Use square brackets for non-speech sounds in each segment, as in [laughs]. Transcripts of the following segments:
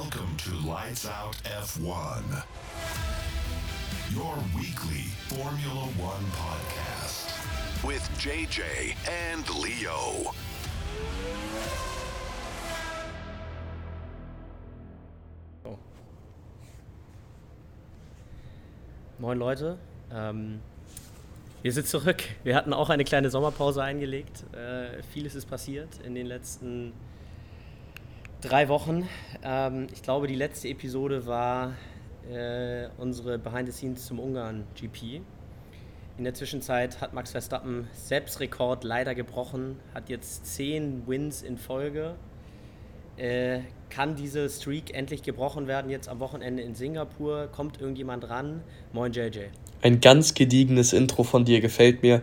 Welcome to Lights Out F1, your weekly Formula One podcast with JJ and Leo. Moin Leute, ähm, wir sind zurück. Wir hatten auch eine kleine Sommerpause eingelegt. Äh, vieles ist passiert in den letzten drei Wochen. Ähm, ich glaube, die letzte Episode war äh, unsere Behind the Scenes zum Ungarn GP. In der Zwischenzeit hat Max Verstappen Selbstrekord leider gebrochen, hat jetzt zehn Wins in Folge. Äh, kann diese Streak endlich gebrochen werden jetzt am Wochenende in Singapur? Kommt irgendjemand ran? Moin JJ. Ein ganz gediegenes Intro von dir gefällt mir.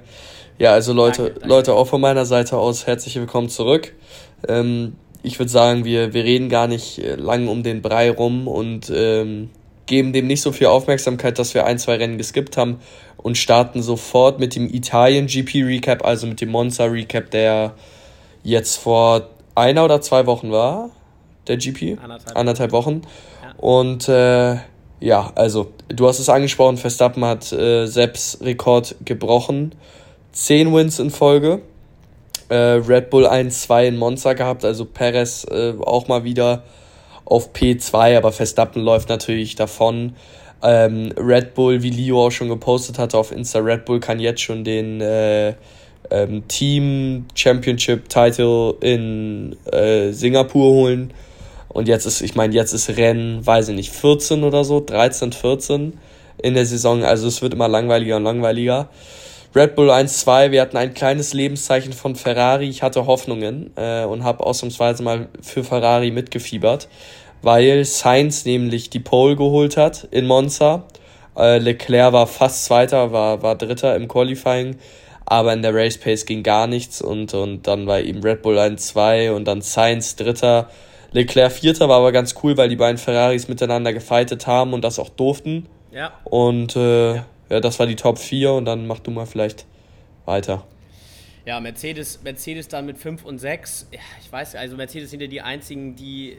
Ja, also Leute, danke, danke. Leute, auch von meiner Seite aus herzlich willkommen zurück. Ähm, ich würde sagen, wir, wir reden gar nicht äh, lang um den Brei rum und ähm, geben dem nicht so viel Aufmerksamkeit, dass wir ein, zwei Rennen geskippt haben und starten sofort mit dem Italien GP Recap, also mit dem Monza Recap, der jetzt vor einer oder zwei Wochen war, der GP. Anderthalb, Anderthalb Wochen. Ja. Und äh, ja, also du hast es angesprochen, Verstappen hat äh, Sepps Rekord gebrochen. Zehn Wins in Folge äh, Red Bull 1-2 in Monza gehabt, also Perez äh, auch mal wieder auf P2, aber Verstappen läuft natürlich davon. Ähm, Red Bull, wie Leo auch schon gepostet hatte auf Insta, Red Bull kann jetzt schon den äh, ähm, Team Championship Title in äh, Singapur holen. Und jetzt ist, ich meine, jetzt ist Rennen, weiß ich nicht, 14 oder so, 13, 14 in der Saison. Also es wird immer langweiliger und langweiliger. Red Bull 1-2, wir hatten ein kleines Lebenszeichen von Ferrari. Ich hatte Hoffnungen äh, und habe ausnahmsweise mal für Ferrari mitgefiebert, weil Sainz nämlich die Pole geholt hat in Monza. Äh, Leclerc war fast Zweiter, war, war Dritter im Qualifying, aber in der Race Pace ging gar nichts und, und dann war eben Red Bull 1-2 und dann Sainz Dritter. Leclerc Vierter war aber ganz cool, weil die beiden Ferraris miteinander gefightet haben und das auch durften. Ja. Und äh, ja ja, das war die Top 4 und dann mach du mal vielleicht weiter. Ja, Mercedes, Mercedes dann mit 5 und 6. Ja, ich weiß, also Mercedes sind ja die einzigen, die, äh,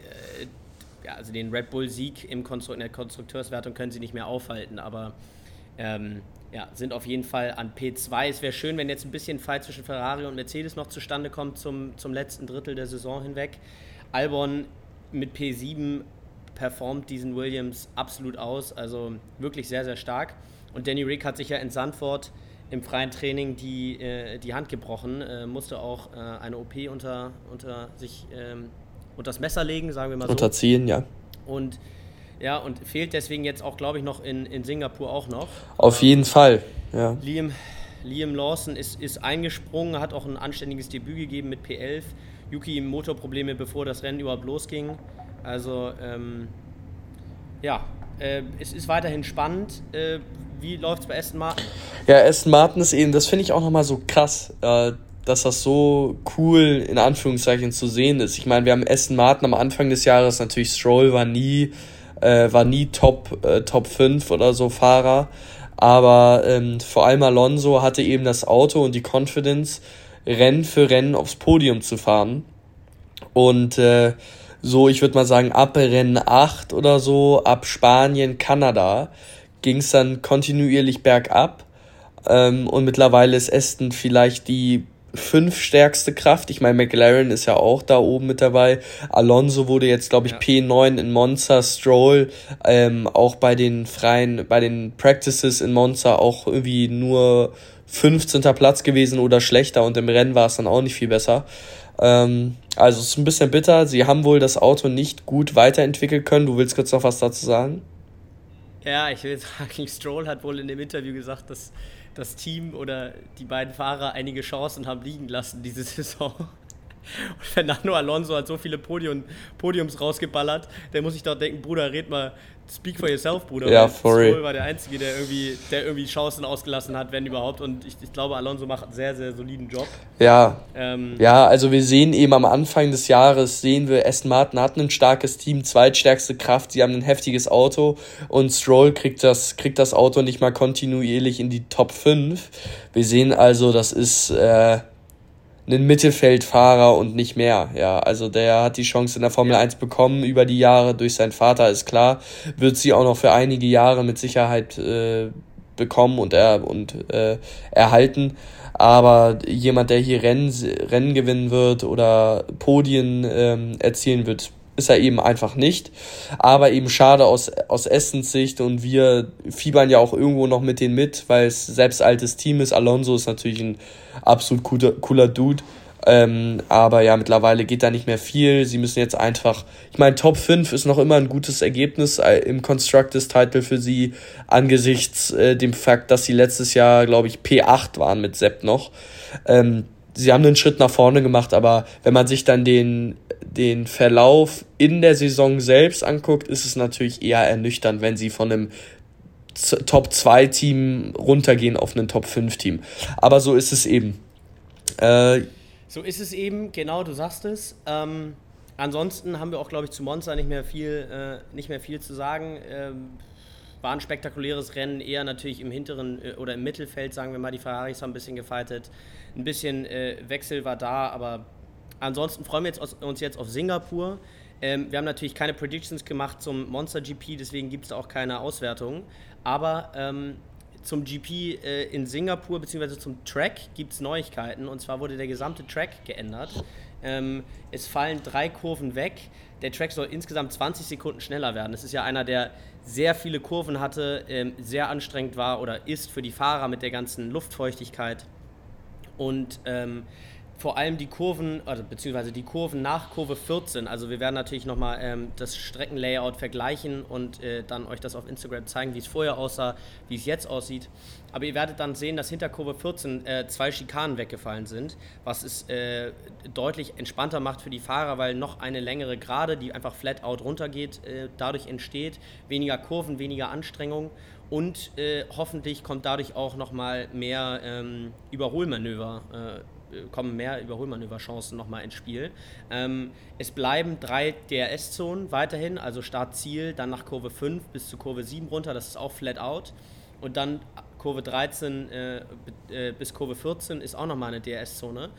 ja, also den Red Bull-Sieg in der Konstrukteurswertung können sie nicht mehr aufhalten, aber ähm, ja, sind auf jeden Fall an P2. Es wäre schön, wenn jetzt ein bisschen Fight zwischen Ferrari und Mercedes noch zustande kommt zum, zum letzten Drittel der Saison hinweg. Albon mit P7 performt diesen Williams absolut aus, also wirklich sehr, sehr stark. Und Danny Rick hat sich ja in Sandford im freien Training die, äh, die Hand gebrochen, äh, musste auch äh, eine OP unter, unter sich ähm, unter das Messer legen, sagen wir mal so. Unterziehen, ja. Und ja, und fehlt deswegen jetzt auch, glaube ich, noch in, in Singapur auch noch. Auf ähm, jeden Fall, ja. Liam, Liam Lawson ist, ist eingesprungen, hat auch ein anständiges Debüt gegeben mit P11. Yuki Motorprobleme, bevor das Rennen überhaupt losging. Also, ähm, ja, äh, es ist weiterhin spannend. Äh, wie läuft es bei Aston Martin? Ja, Aston Martin ist eben, das finde ich auch nochmal so krass, äh, dass das so cool in Anführungszeichen zu sehen ist. Ich meine, wir haben Aston Martin am Anfang des Jahres, natürlich Stroll war nie, äh, war nie Top, äh, Top 5 oder so Fahrer. Aber ähm, vor allem Alonso hatte eben das Auto und die Confidence, Rennen für Rennen aufs Podium zu fahren. Und äh, so, ich würde mal sagen, ab Rennen 8 oder so, ab Spanien, Kanada, ging es dann kontinuierlich bergab. Ähm, und mittlerweile ist Aston vielleicht die fünf stärkste Kraft. Ich meine, McLaren ist ja auch da oben mit dabei. Alonso wurde jetzt, glaube ich, ja. P9 in Monza, Stroll, ähm, auch bei den freien, bei den Practices in Monza auch irgendwie nur 15. Platz gewesen oder schlechter und im Rennen war es dann auch nicht viel besser. Ähm, also es ist ein bisschen bitter. Sie haben wohl das Auto nicht gut weiterentwickeln können. Du willst kurz noch was dazu sagen? Ja, ich will sagen, [laughs] Stroll hat wohl in dem Interview gesagt, dass das Team oder die beiden Fahrer einige Chancen haben liegen lassen diese [laughs] Saison. Und Fernando Alonso hat so viele Podium, Podiums rausgeballert, der muss sich doch denken, Bruder, red mal, speak for yourself, Bruder. Ja, for real. war der Einzige, der irgendwie, der irgendwie Chancen ausgelassen hat, wenn überhaupt. Und ich, ich glaube, Alonso macht einen sehr, sehr soliden Job. Ja. Ähm, ja, also wir sehen eben am Anfang des Jahres, sehen wir, Aston Martin hat ein starkes Team, zweitstärkste Kraft, sie haben ein heftiges Auto und Stroll kriegt das, kriegt das Auto nicht mal kontinuierlich in die Top 5. Wir sehen also, das ist... Äh, ein Mittelfeldfahrer und nicht mehr. Ja, also der hat die Chance in der Formel ja. 1 bekommen über die Jahre durch seinen Vater, ist klar. Wird sie auch noch für einige Jahre mit Sicherheit äh, bekommen und, er, und äh, erhalten. Aber jemand, der hier Rennen, Rennen gewinnen wird oder Podien ähm, erzielen wird, ist er eben einfach nicht. Aber eben schade aus, aus Essens Sicht und wir fiebern ja auch irgendwo noch mit denen mit, weil es selbst altes Team ist. Alonso ist natürlich ein absolut cooler, cooler Dude. Ähm, aber ja, mittlerweile geht da nicht mehr viel. Sie müssen jetzt einfach, ich meine, Top 5 ist noch immer ein gutes Ergebnis äh, im Constructors Title für sie, angesichts äh, dem Fakt, dass sie letztes Jahr, glaube ich, P8 waren mit Sepp noch. Ähm, sie haben einen Schritt nach vorne gemacht, aber wenn man sich dann den den Verlauf in der Saison selbst anguckt, ist es natürlich eher ernüchternd, wenn sie von einem Top 2 Team runtergehen auf ein Top 5 Team. Aber so ist es eben. Äh, so ist es eben, genau, du sagst es. Ähm, ansonsten haben wir auch, glaube ich, zu Monza nicht mehr viel, äh, nicht mehr viel zu sagen. Ähm, war ein spektakuläres Rennen, eher natürlich im hinteren äh, oder im Mittelfeld, sagen wir mal. Die Ferraris haben ein bisschen gefightet. Ein bisschen äh, Wechsel war da, aber Ansonsten freuen wir jetzt, uns jetzt auf Singapur. Ähm, wir haben natürlich keine Predictions gemacht zum Monster GP, deswegen gibt es auch keine Auswertung. Aber ähm, zum GP äh, in Singapur bzw. zum Track gibt es Neuigkeiten. Und zwar wurde der gesamte Track geändert. Ähm, es fallen drei Kurven weg. Der Track soll insgesamt 20 Sekunden schneller werden. Das ist ja einer, der sehr viele Kurven hatte, ähm, sehr anstrengend war oder ist für die Fahrer mit der ganzen Luftfeuchtigkeit. Und ähm, vor allem die Kurven, also beziehungsweise die Kurven nach Kurve 14. Also wir werden natürlich nochmal ähm, das Streckenlayout vergleichen und äh, dann euch das auf Instagram zeigen, wie es vorher aussah, wie es jetzt aussieht. Aber ihr werdet dann sehen, dass hinter Kurve 14 äh, zwei Schikanen weggefallen sind, was es äh, deutlich entspannter macht für die Fahrer, weil noch eine längere Gerade, die einfach flat out runtergeht, äh, dadurch entsteht. Weniger Kurven, weniger Anstrengung und äh, hoffentlich kommt dadurch auch nochmal mehr ähm, Überholmanöver äh, kommen mehr Überholmanöverchancen nochmal ins Spiel. Ähm, es bleiben drei DRS-Zonen weiterhin, also Start-Ziel, dann nach Kurve 5 bis zu Kurve 7 runter, das ist auch flat out. Und dann Kurve 13 äh, äh, bis Kurve 14 ist auch nochmal eine DRS-Zone.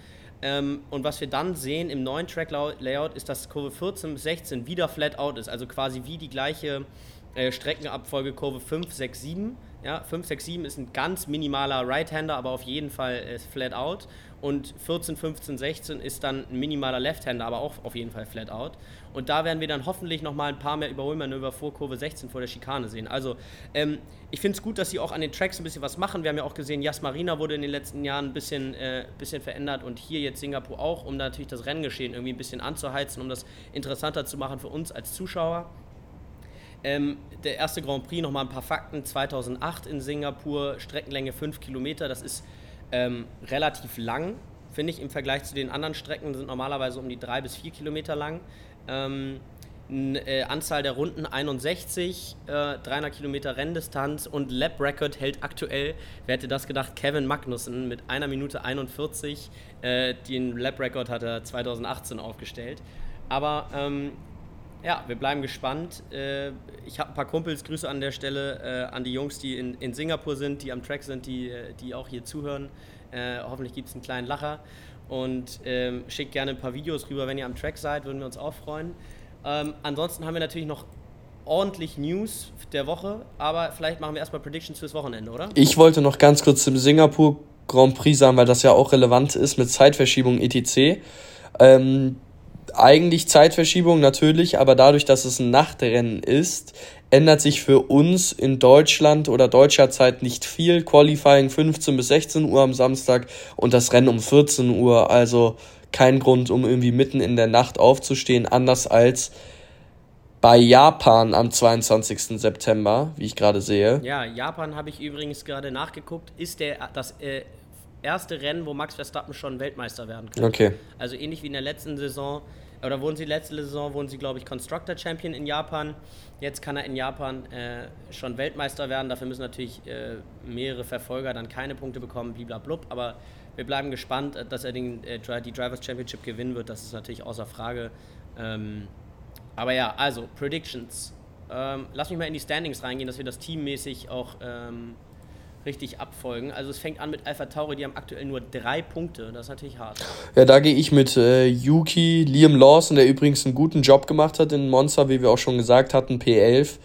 Ähm, und was wir dann sehen im neuen Track-Layout ist, dass Kurve 14 bis 16 wieder flat out ist, also quasi wie die gleiche äh, Streckenabfolge Kurve 5, 6, 7. Ja, 5, 6, 7 ist ein ganz minimaler Right-Hander, aber auf jeden Fall äh, flat out und 14, 15, 16 ist dann ein minimaler Left-Hander, aber auch auf jeden Fall flat out. Und da werden wir dann hoffentlich nochmal ein paar mehr Überholmanöver vor Kurve 16 vor der Schikane sehen. Also ähm, ich finde es gut, dass sie auch an den Tracks ein bisschen was machen. Wir haben ja auch gesehen, Jas Marina wurde in den letzten Jahren ein bisschen, äh, bisschen verändert und hier jetzt Singapur auch, um natürlich das Renngeschehen irgendwie ein bisschen anzuheizen, um das interessanter zu machen für uns als Zuschauer. Ähm, der erste Grand Prix, nochmal ein paar Fakten. 2008 in Singapur, Streckenlänge 5 Kilometer, das ist ähm, relativ lang, finde ich, im Vergleich zu den anderen Strecken sind normalerweise um die drei bis vier Kilometer lang. Ähm, äh, Anzahl der Runden 61, äh, 300 Kilometer Renndistanz und Lap Record hält aktuell, wer hätte das gedacht, Kevin Magnussen mit einer Minute 41. Äh, den Lap Record hat er 2018 aufgestellt. Aber ähm, ja, wir bleiben gespannt. Äh, ich habe ein paar Kumpels, Grüße an der Stelle äh, an die Jungs, die in, in Singapur sind, die am Track sind, die, äh, die auch hier zuhören. Hoffentlich gibt es einen kleinen Lacher. Und ähm, schickt gerne ein paar Videos rüber, wenn ihr am Track seid, würden wir uns auch freuen. Ähm, ansonsten haben wir natürlich noch ordentlich News der Woche, aber vielleicht machen wir erstmal Predictions fürs Wochenende, oder? Ich wollte noch ganz kurz zum Singapur Grand Prix sagen, weil das ja auch relevant ist mit Zeitverschiebung etc. Ähm, eigentlich Zeitverschiebung natürlich, aber dadurch, dass es ein Nachtrennen ist, ändert sich für uns in Deutschland oder deutscher Zeit nicht viel. Qualifying 15 bis 16 Uhr am Samstag und das Rennen um 14 Uhr. Also kein Grund, um irgendwie mitten in der Nacht aufzustehen, anders als bei Japan am 22. September, wie ich gerade sehe. Ja, Japan habe ich übrigens gerade nachgeguckt, ist der, das äh, erste Rennen, wo Max Verstappen schon Weltmeister werden kann. Okay. Also ähnlich wie in der letzten Saison oder wurden sie letzte Saison, wurden sie, glaube ich, Constructor Champion in Japan. Jetzt kann er in Japan äh, schon Weltmeister werden. Dafür müssen natürlich äh, mehrere Verfolger dann keine Punkte bekommen, bliblablub. Aber wir bleiben gespannt, äh, dass er den, äh, die Drivers Championship gewinnen wird. Das ist natürlich außer Frage. Ähm, aber ja, also, Predictions. Ähm, lass mich mal in die Standings reingehen, dass wir das teammäßig auch ähm, richtig abfolgen. Also es fängt an mit Alpha Tauri, die haben aktuell nur drei Punkte. Das ist natürlich hart. Ja, da gehe ich mit äh, Yuki, Liam Lawson, der übrigens einen guten Job gemacht hat in Monster, wie wir auch schon gesagt hatten, P11.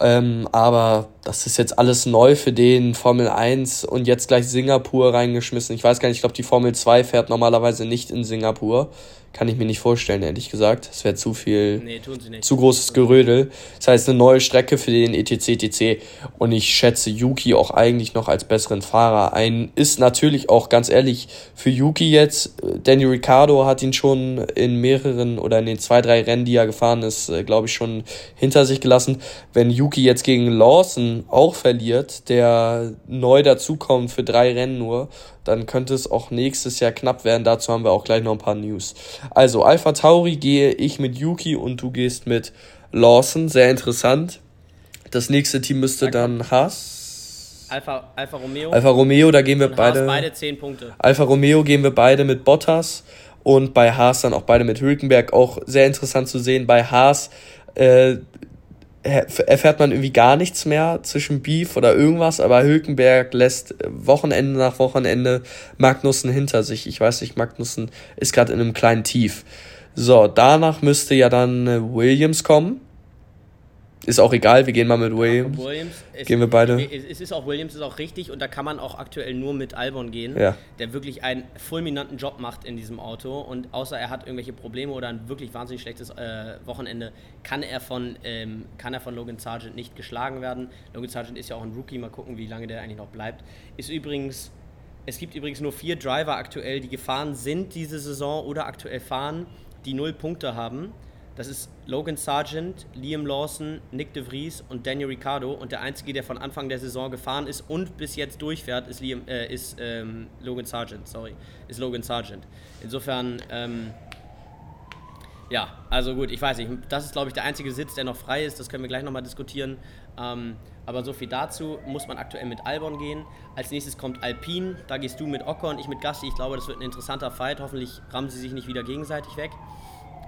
Ähm, aber das ist jetzt alles neu für den, Formel 1 und jetzt gleich Singapur reingeschmissen. Ich weiß gar nicht, ich glaube, die Formel 2 fährt normalerweise nicht in Singapur. Kann ich mir nicht vorstellen, ehrlich gesagt. Es wäre zu viel, nee, zu großes Gerödel. Das heißt, eine neue Strecke für den ETC, ETC. Und ich schätze Yuki auch eigentlich noch als besseren Fahrer ein. Ist natürlich auch ganz ehrlich für Yuki jetzt. Danny Ricciardo hat ihn schon in mehreren oder in den zwei, drei Rennen, die er gefahren ist, äh, glaube ich, schon hinter sich gelassen. Wenn Yuki jetzt gegen Lawson auch verliert, der neu dazukommt für drei Rennen nur, dann könnte es auch nächstes Jahr knapp werden. Dazu haben wir auch gleich noch ein paar News. Also, Alpha Tauri gehe ich mit Yuki und du gehst mit Lawson. Sehr interessant. Das nächste Team müsste dann Haas. Alpha, Alpha Romeo. Alpha Romeo, da gehen wir beide. Haas beide 10 Punkte. Alpha Romeo gehen wir beide mit Bottas und bei Haas dann auch beide mit Hülkenberg. Auch sehr interessant zu sehen. Bei Haas äh, erfährt man irgendwie gar nichts mehr zwischen Beef oder irgendwas, aber Hülkenberg lässt Wochenende nach Wochenende Magnussen hinter sich. Ich weiß nicht, Magnussen ist gerade in einem kleinen Tief. So, danach müsste ja dann äh, Williams kommen. Ist auch egal, wir gehen mal mit Williams. Williams gehen wir beide. Es ist auch Williams, ist auch richtig und da kann man auch aktuell nur mit Albon gehen, ja. der wirklich einen fulminanten Job macht in diesem Auto und außer er hat irgendwelche Probleme oder ein wirklich wahnsinnig schlechtes äh, Wochenende, kann er, von, ähm, kann er von Logan Sargent nicht geschlagen werden. Logan Sargent ist ja auch ein Rookie, mal gucken, wie lange der eigentlich noch bleibt. Ist übrigens, es gibt übrigens nur vier Driver aktuell, die gefahren sind diese Saison oder aktuell fahren, die null Punkte haben. Das ist Logan Sargent, Liam Lawson, Nick de Vries und Daniel Ricciardo. Und der einzige, der von Anfang der Saison gefahren ist und bis jetzt durchfährt, ist, Liam, äh, ist ähm, Logan Sargent. Sorry, ist Logan Sargent. Insofern, ähm, ja, also gut, ich weiß nicht. Das ist, glaube ich, der einzige Sitz, der noch frei ist. Das können wir gleich nochmal diskutieren. Ähm, aber so viel dazu. Muss man aktuell mit Albon gehen. Als nächstes kommt Alpine. Da gehst du mit Ocon, ich mit Gassi. Ich glaube, das wird ein interessanter Fight. Hoffentlich rammen sie sich nicht wieder gegenseitig weg.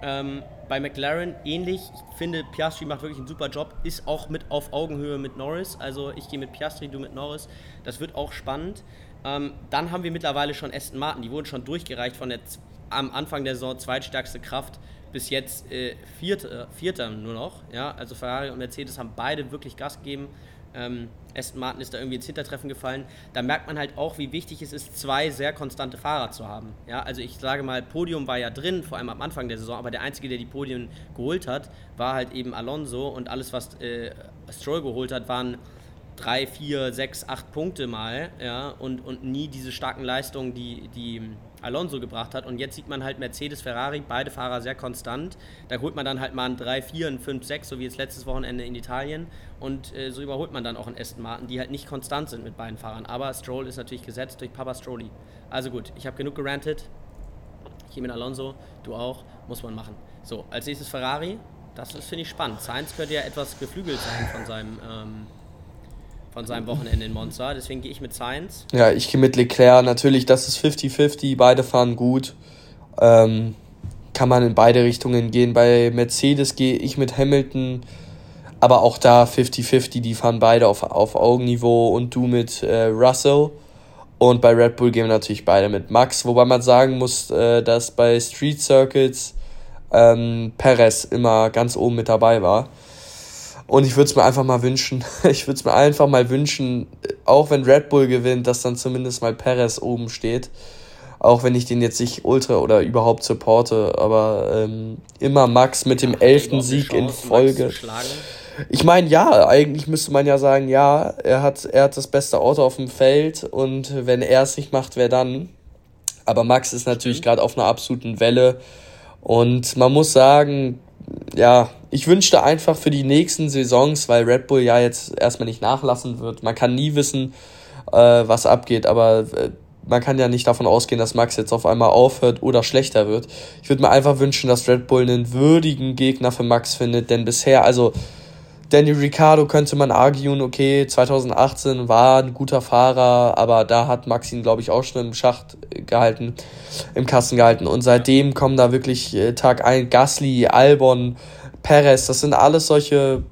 Ähm, bei McLaren ähnlich. Ich finde, Piastri macht wirklich einen super Job. Ist auch mit auf Augenhöhe mit Norris. Also ich gehe mit Piastri, du mit Norris. Das wird auch spannend. Ähm, dann haben wir mittlerweile schon Aston Martin. Die wurden schon durchgereicht von der am Anfang der Saison zweitstärkste Kraft bis jetzt äh, Vierter, Vierter nur noch. Ja? Also Ferrari und Mercedes haben beide wirklich Gas gegeben. Ähm, Aston Martin ist da irgendwie ins Hintertreffen gefallen. Da merkt man halt auch, wie wichtig es ist, zwei sehr konstante Fahrer zu haben. Ja, also ich sage mal, Podium war ja drin, vor allem am Anfang der Saison, aber der Einzige, der die Podien geholt hat, war halt eben Alonso und alles, was äh, Stroll geholt hat, waren drei, vier, sechs, acht Punkte mal, ja, und, und nie diese starken Leistungen, die, die Alonso gebracht hat. Und jetzt sieht man halt Mercedes, Ferrari, beide Fahrer sehr konstant. Da holt man dann halt mal ein 3, 4, ein 5, 6, so wie jetzt letztes Wochenende in Italien. Und äh, so überholt man dann auch einen Aston Martin, die halt nicht konstant sind mit beiden Fahrern. Aber Stroll ist natürlich gesetzt durch Papa Strolli. Also gut, ich habe genug gerantet. Hier mit Alonso, du auch, muss man machen. So, als nächstes Ferrari. Das ist, finde ich, spannend. Sainz könnte ja etwas geflügelt sein von seinem ähm, von seinem Wochenende in Monza. Deswegen gehe ich mit Sainz. Ja, ich gehe mit Leclerc. Natürlich, das ist 50-50. Beide fahren gut. Ähm, kann man in beide Richtungen gehen. Bei Mercedes gehe ich mit Hamilton. Aber auch da 50-50. Die fahren beide auf, auf Augenniveau. Und du mit äh, Russell. Und bei Red Bull gehen wir natürlich beide mit Max. Wobei man sagen muss, äh, dass bei Street Circuits ähm, Perez immer ganz oben mit dabei war. Und ich würde es mir einfach mal wünschen, [laughs] ich würde es mir einfach mal wünschen, auch wenn Red Bull gewinnt, dass dann zumindest mal Perez oben steht. Auch wenn ich den jetzt nicht ultra oder überhaupt supporte, aber ähm, immer Max mit dem elften Sieg in Folge. Ich meine, ja, eigentlich müsste man ja sagen, ja, er hat, er hat das beste Auto auf dem Feld und wenn er es nicht macht, wer dann? Aber Max ist natürlich gerade auf einer absoluten Welle und man muss sagen, ja, ich wünschte einfach für die nächsten Saisons, weil Red Bull ja jetzt erstmal nicht nachlassen wird. Man kann nie wissen, äh, was abgeht, aber äh, man kann ja nicht davon ausgehen, dass Max jetzt auf einmal aufhört oder schlechter wird. Ich würde mir einfach wünschen, dass Red Bull einen würdigen Gegner für Max findet, denn bisher, also Danny Ricciardo könnte man arguen, okay, 2018 war ein guter Fahrer, aber da hat Max ihn, glaube ich, auch schon im Schacht gehalten, im Kasten gehalten. Und seitdem kommen da wirklich äh, Tag ein Gasly, Albon, Perez, das sind alles solche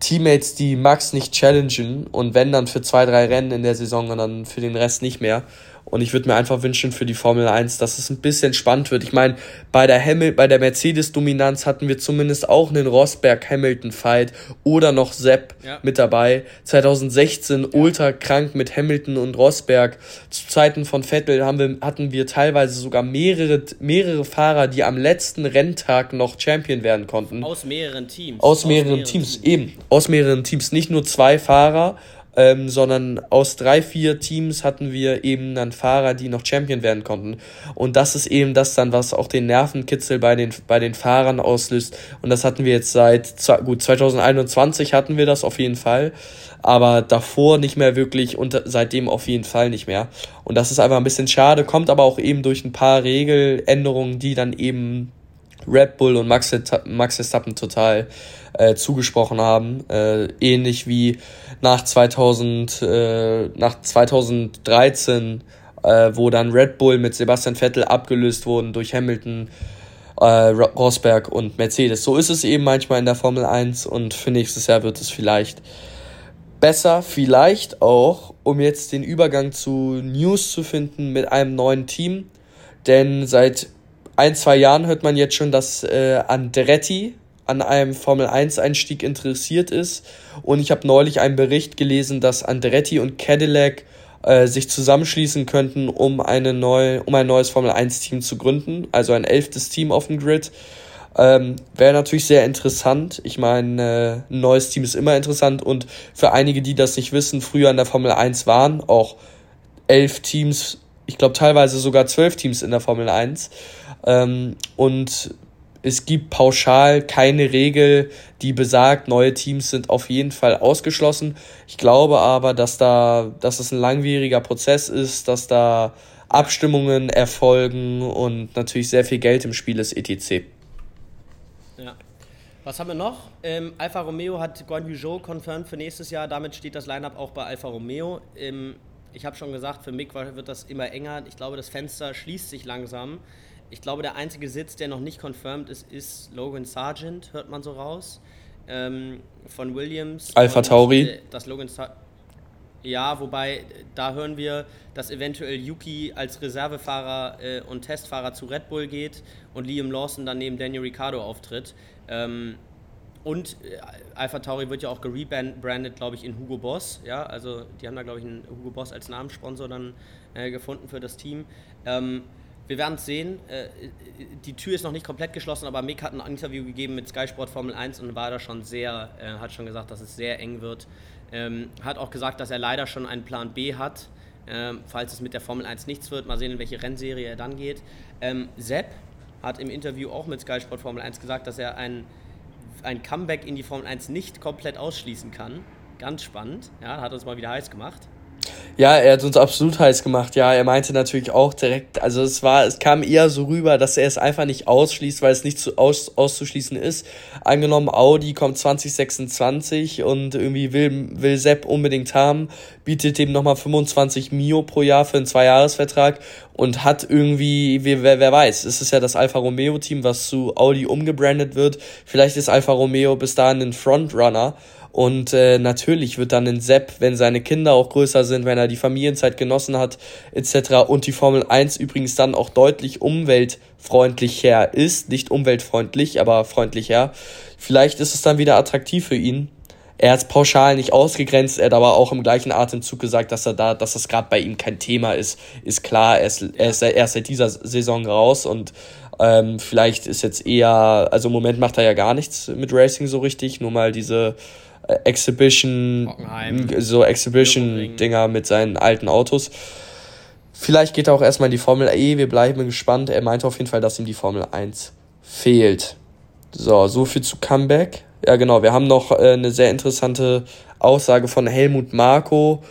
Teammates, die Max nicht challengen und wenn dann für zwei, drei Rennen in der Saison und dann für den Rest nicht mehr. Und ich würde mir einfach wünschen für die Formel 1, dass es ein bisschen spannend wird. Ich meine, bei der, Hamil bei der Mercedes-Dominanz hatten wir zumindest auch einen Rosberg-Hamilton-Fight oder noch Sepp ja. mit dabei. 2016 ja. ultra krank mit Hamilton und Rosberg. Zu Zeiten von Vettel haben wir, hatten wir teilweise sogar mehrere, mehrere Fahrer, die am letzten Renntag noch Champion werden konnten. Aus mehreren Teams. Aus, aus mehreren, mehreren Teams. Teams, eben. Aus mehreren Teams. Nicht nur zwei Fahrer ähm, sondern aus drei, vier Teams hatten wir eben dann Fahrer, die noch Champion werden konnten. Und das ist eben das dann, was auch den Nervenkitzel bei den, bei den Fahrern auslöst. Und das hatten wir jetzt seit, gut, 2021 hatten wir das auf jeden Fall, aber davor nicht mehr wirklich und seitdem auf jeden Fall nicht mehr. Und das ist einfach ein bisschen schade, kommt aber auch eben durch ein paar Regeländerungen, die dann eben Red Bull und Max, Max Verstappen total äh, zugesprochen haben. Äh, ähnlich wie nach 2000, äh, nach 2013, äh, wo dann Red Bull mit Sebastian Vettel abgelöst wurden durch Hamilton, äh, Rosberg und Mercedes. So ist es eben manchmal in der Formel 1 und für nächstes Jahr wird es vielleicht besser, vielleicht auch, um jetzt den Übergang zu News zu finden mit einem neuen Team. Denn seit ein, zwei Jahren hört man jetzt schon, dass äh, Andretti an einem Formel-1-Einstieg interessiert ist. Und ich habe neulich einen Bericht gelesen, dass Andretti und Cadillac äh, sich zusammenschließen könnten, um, eine neue, um ein neues Formel-1-Team zu gründen. Also ein elftes Team auf dem Grid. Ähm, Wäre natürlich sehr interessant. Ich meine, äh, ein neues Team ist immer interessant. Und für einige, die das nicht wissen, früher in der Formel 1 waren auch elf Teams, ich glaube teilweise sogar zwölf Teams in der Formel 1. Ähm, und es gibt pauschal keine Regel, die besagt, neue Teams sind auf jeden Fall ausgeschlossen. Ich glaube aber, dass da, dass es ein langwieriger Prozess ist, dass da Abstimmungen erfolgen und natürlich sehr viel Geld im Spiel ist, etc. Ja. Was haben wir noch? Ähm, Alfa Romeo hat Guan Yu Zhou confirmed für nächstes Jahr. Damit steht das Lineup auch bei Alfa Romeo. Ähm, ich habe schon gesagt, für Mick wird das immer enger. Ich glaube, das Fenster schließt sich langsam. Ich glaube, der einzige Sitz, der noch nicht confirmed ist, ist Logan Sargent, hört man so raus. Ähm, von Williams. Alpha Tauri. Äh, das Logan Sargent. Ja, wobei da hören wir, dass eventuell Yuki als Reservefahrer äh, und Testfahrer zu Red Bull geht und Liam Lawson dann neben Daniel Ricciardo auftritt. Ähm, und äh, Alpha Tauri wird ja auch gerebrandet, glaube ich, in Hugo Boss. Ja, also die haben da, glaube ich, einen Hugo Boss als Namenssponsor dann äh, gefunden für das Team. Ähm, wir werden es sehen. Äh, die Tür ist noch nicht komplett geschlossen, aber Mick hat ein Interview gegeben mit Sky Sport Formel 1 und war da schon sehr, äh, hat schon gesagt, dass es sehr eng wird. Ähm, hat auch gesagt, dass er leider schon einen Plan B hat, ähm, falls es mit der Formel 1 nichts wird. Mal sehen, in welche Rennserie er dann geht. Ähm, Sepp hat im Interview auch mit Sky Sport Formel 1 gesagt, dass er ein, ein Comeback in die Formel 1 nicht komplett ausschließen kann. Ganz spannend. Ja, hat uns mal wieder heiß gemacht. Ja, er hat uns absolut heiß gemacht. Ja, er meinte natürlich auch direkt, also es war, es kam eher so rüber, dass er es einfach nicht ausschließt, weil es nicht zu, aus, auszuschließen ist. Angenommen, Audi kommt 2026 und irgendwie will, will Sepp unbedingt haben, bietet dem nochmal 25 Mio pro Jahr für einen Zweijahresvertrag und hat irgendwie, wer, wer weiß, es ist ja das Alfa Romeo Team, was zu Audi umgebrandet wird. Vielleicht ist Alfa Romeo bis dahin ein Frontrunner und äh, natürlich wird dann ein Sepp, wenn seine Kinder auch größer sind, wenn er die Familienzeit genossen hat, etc. und die Formel 1 übrigens dann auch deutlich umweltfreundlicher ist, nicht umweltfreundlich, aber freundlicher, vielleicht ist es dann wieder attraktiv für ihn. Er hat es pauschal nicht ausgegrenzt, er hat aber auch im gleichen Atemzug gesagt, dass er da, dass das gerade bei ihm kein Thema ist. Ist klar, er ist, er ist erst seit dieser Saison raus und ähm, vielleicht ist jetzt eher, also im Moment macht er ja gar nichts mit Racing so richtig, nur mal diese Exhibition, Hockenheim, so Exhibition-Dinger mit seinen alten Autos. Vielleicht geht er auch erstmal in die Formel E, wir bleiben gespannt. Er meinte auf jeden Fall, dass ihm die Formel 1 fehlt. So, so viel zu Comeback. Ja, genau, wir haben noch äh, eine sehr interessante Aussage von Helmut Marko,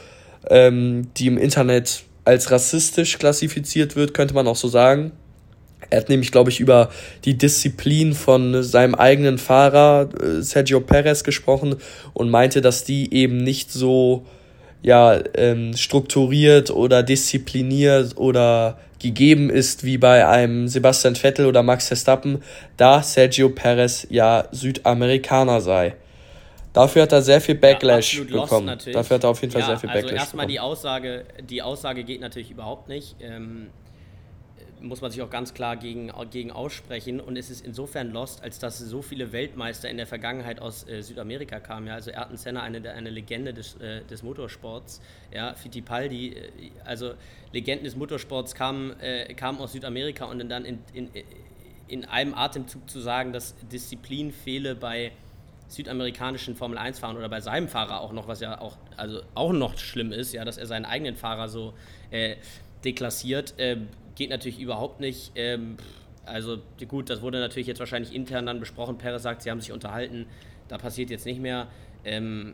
ähm, die im Internet als rassistisch klassifiziert wird, könnte man auch so sagen. Er hat nämlich, glaube ich, über die Disziplin von seinem eigenen Fahrer äh, Sergio Perez gesprochen und meinte, dass die eben nicht so ja, ähm, strukturiert oder diszipliniert oder gegeben ist wie bei einem Sebastian Vettel oder Max Verstappen, da Sergio Perez ja Südamerikaner sei. Dafür hat er sehr viel Backlash ja, bekommen. Dafür hat er auf jeden Fall ja, sehr viel also Backlash also erstmal die Aussage, die Aussage geht natürlich überhaupt nicht. Ähm, muss man sich auch ganz klar gegen, gegen aussprechen. Und es ist insofern lost, als dass so viele Weltmeister in der Vergangenheit aus äh, Südamerika kamen. Ja? Also Ayrton Senna, eine, eine Legende des, äh, des Motorsports. Ja? Fittipaldi, äh, also Legenden des Motorsports kamen, äh, kamen aus Südamerika und dann in, in, in einem Atemzug zu sagen, dass Disziplin fehle bei südamerikanischen Formel 1-Fahrern oder bei seinem Fahrer auch noch, was ja auch, also auch noch schlimm ist, ja, dass er seinen eigenen Fahrer so äh, deklassiert. Geht natürlich überhaupt nicht. Ähm, also gut, das wurde natürlich jetzt wahrscheinlich intern dann besprochen. Perez sagt, sie haben sich unterhalten. Da passiert jetzt nicht mehr. Ähm,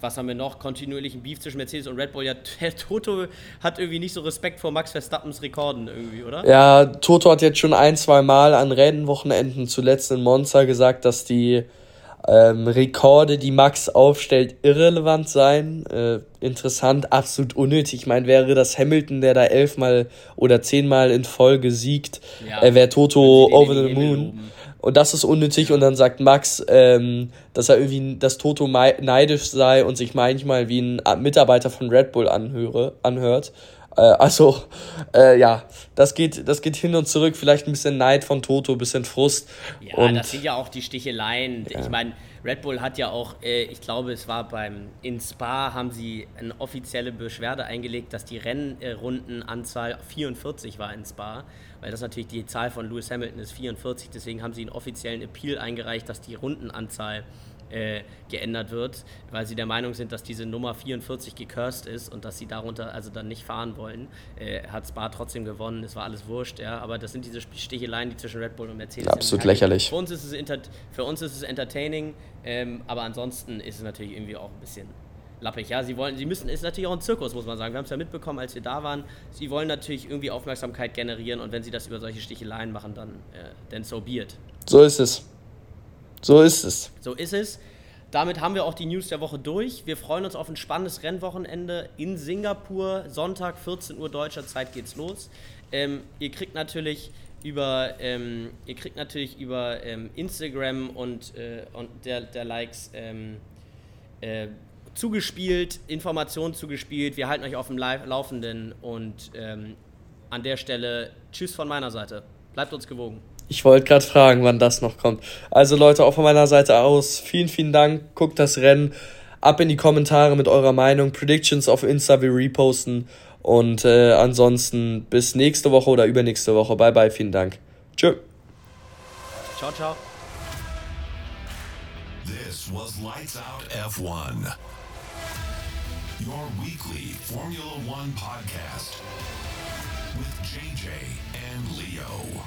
was haben wir noch? Kontinuierlichen Beef zwischen Mercedes und Red Bull. Ja, [laughs] Toto hat irgendwie nicht so Respekt vor Max Verstappens Rekorden irgendwie, oder? Ja, Toto hat jetzt schon ein, zwei Mal an Rennwochenenden, zuletzt in Monza, gesagt, dass die ähm, Rekorde, die Max aufstellt, irrelevant sein. Äh, interessant, absolut unnötig. Ich meine, wäre das Hamilton, der da elfmal oder zehnmal in Folge siegt, ja, äh, wäre Toto over the moon. Und das ist unnötig. Und dann sagt Max, ähm, dass er irgendwie, dass Toto neidisch sei und sich manchmal wie ein Mitarbeiter von Red Bull anhöre, anhört. Äh, also, äh, ja, das geht, das geht hin und zurück. Vielleicht ein bisschen Neid von Toto, ein bisschen Frust. Ja, und, das sind ja auch die Sticheleien. Ja. Ich meine, Red Bull hat ja auch, äh, ich glaube, es war beim, in Spa haben sie eine offizielle Beschwerde eingelegt, dass die Rennrundenanzahl 44 war in Spa, weil das natürlich die Zahl von Lewis Hamilton ist 44. Deswegen haben sie einen offiziellen Appeal eingereicht, dass die Rundenanzahl äh, geändert wird, weil sie der Meinung sind, dass diese Nummer 44 gecursed ist und dass sie darunter also dann nicht fahren wollen. Äh, hat Spa trotzdem gewonnen, es war alles wurscht, ja, aber das sind diese Sticheleien, die zwischen Red Bull und Mercedes sind. Absolut lächerlich. Für uns ist es, für uns ist es entertaining, ähm, aber ansonsten ist es natürlich irgendwie auch ein bisschen lappig. Ja, sie wollen, sie müssen, ist natürlich auch ein Zirkus, muss man sagen. Wir haben es ja mitbekommen, als wir da waren. Sie wollen natürlich irgendwie Aufmerksamkeit generieren und wenn sie das über solche Sticheleien machen, dann, äh, dann so be it. So ist es. So ist es. So ist es. Damit haben wir auch die News der Woche durch. Wir freuen uns auf ein spannendes Rennwochenende in Singapur. Sonntag, 14 Uhr deutscher Zeit geht's los. Ähm, ihr kriegt natürlich über, ähm, ihr kriegt natürlich über ähm, Instagram und, äh, und der, der Likes ähm, äh, zugespielt, Informationen zugespielt. Wir halten euch auf dem Laufenden und ähm, an der Stelle Tschüss von meiner Seite. Bleibt uns gewogen. Ich wollte gerade fragen, wann das noch kommt. Also Leute, auch von meiner Seite aus, vielen, vielen Dank. Guckt das Rennen. Ab in die Kommentare mit eurer Meinung. Predictions auf Insta, wir reposten. Und äh, ansonsten bis nächste Woche oder übernächste Woche. Bye, bye. Vielen Dank. Tschö. Ciao, ciao. This was Lights Out F1. Your weekly Formula One podcast with JJ and Leo.